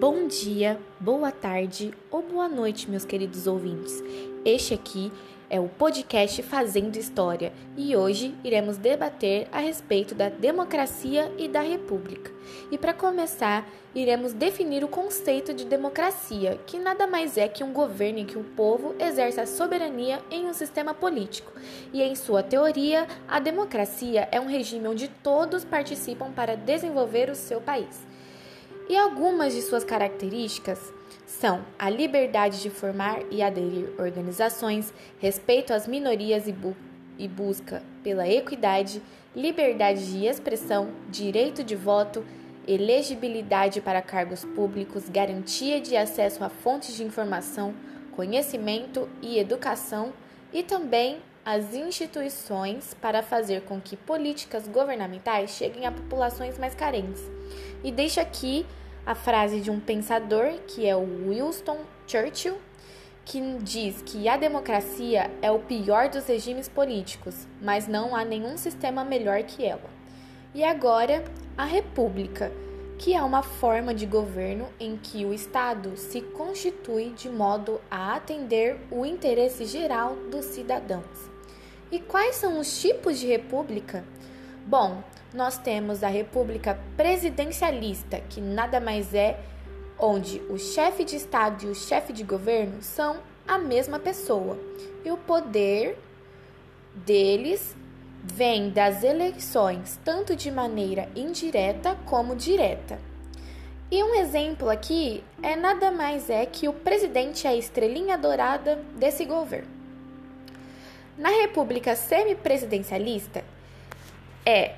Bom dia, boa tarde ou boa noite, meus queridos ouvintes. Este aqui é o podcast Fazendo História e hoje iremos debater a respeito da democracia e da república. E para começar, iremos definir o conceito de democracia, que nada mais é que um governo em que o povo exerce a soberania em um sistema político. E em sua teoria, a democracia é um regime onde todos participam para desenvolver o seu país. E algumas de suas características são a liberdade de formar e aderir organizações, respeito às minorias e, bu e busca pela equidade, liberdade de expressão, direito de voto, elegibilidade para cargos públicos, garantia de acesso a fontes de informação, conhecimento e educação e também as instituições para fazer com que políticas governamentais cheguem a populações mais carentes. E deixo aqui a frase de um pensador, que é o Winston Churchill, que diz que a democracia é o pior dos regimes políticos, mas não há nenhum sistema melhor que ela. E agora, a república, que é uma forma de governo em que o Estado se constitui de modo a atender o interesse geral dos cidadãos. E quais são os tipos de república? Bom, nós temos a República Presidencialista, que nada mais é onde o chefe de Estado e o chefe de governo são a mesma pessoa e o poder deles vem das eleições, tanto de maneira indireta como direta. E um exemplo aqui é nada mais é que o presidente é a estrelinha dourada desse governo. Na República Semipresidencialista é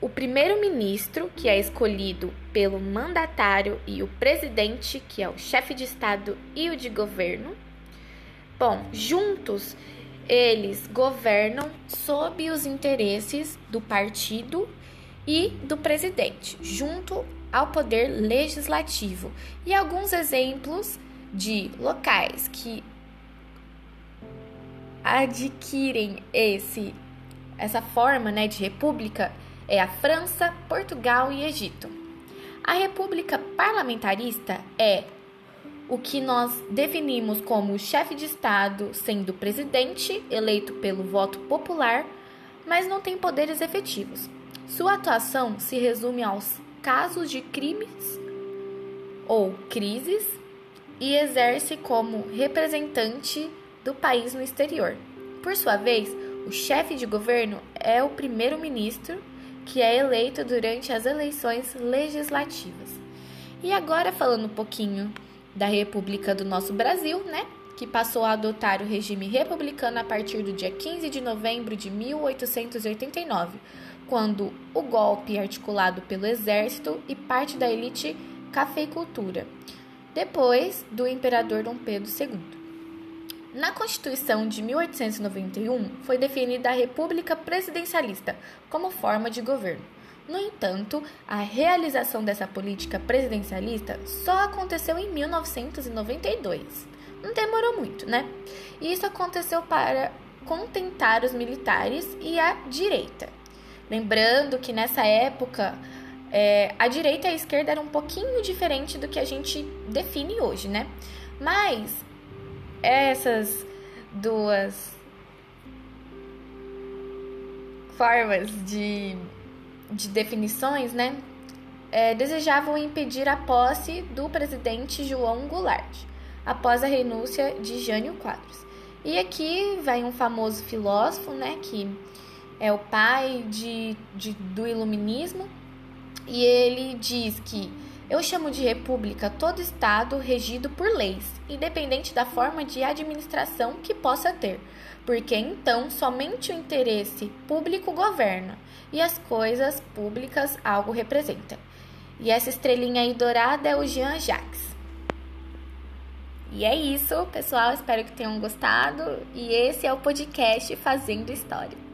o primeiro-ministro, que é escolhido pelo mandatário, e o presidente, que é o chefe de Estado e o de governo. Bom, juntos eles governam sob os interesses do partido e do presidente, junto ao poder legislativo. E alguns exemplos de locais que adquirem esse essa forma, né, de república é a França, Portugal e Egito. A república parlamentarista é o que nós definimos como o chefe de Estado sendo presidente, eleito pelo voto popular, mas não tem poderes efetivos. Sua atuação se resume aos casos de crimes ou crises e exerce como representante do país no exterior. Por sua vez, o chefe de governo é o primeiro-ministro que é eleito durante as eleições legislativas. E agora falando um pouquinho da República do nosso Brasil, né? Que passou a adotar o regime republicano a partir do dia 15 de novembro de 1889, quando o golpe articulado pelo exército e parte da elite cafeicultura, depois do imperador Dom Pedro II. Na Constituição de 1891, foi definida a República Presidencialista como forma de governo. No entanto, a realização dessa política presidencialista só aconteceu em 1992. Não demorou muito, né? E isso aconteceu para contentar os militares e a direita. Lembrando que nessa época é, a direita e a esquerda eram um pouquinho diferente do que a gente define hoje, né? Mas essas duas formas de, de definições, né, é, desejavam impedir a posse do presidente João Goulart após a renúncia de Jânio Quadros. E aqui vem um famoso filósofo, né, que é o pai de, de, do iluminismo, e ele diz que eu chamo de república todo Estado regido por leis, independente da forma de administração que possa ter, porque então somente o interesse público governa e as coisas públicas algo representam. E essa estrelinha aí dourada é o Jean Jacques. E é isso, pessoal. Espero que tenham gostado. E esse é o podcast Fazendo História.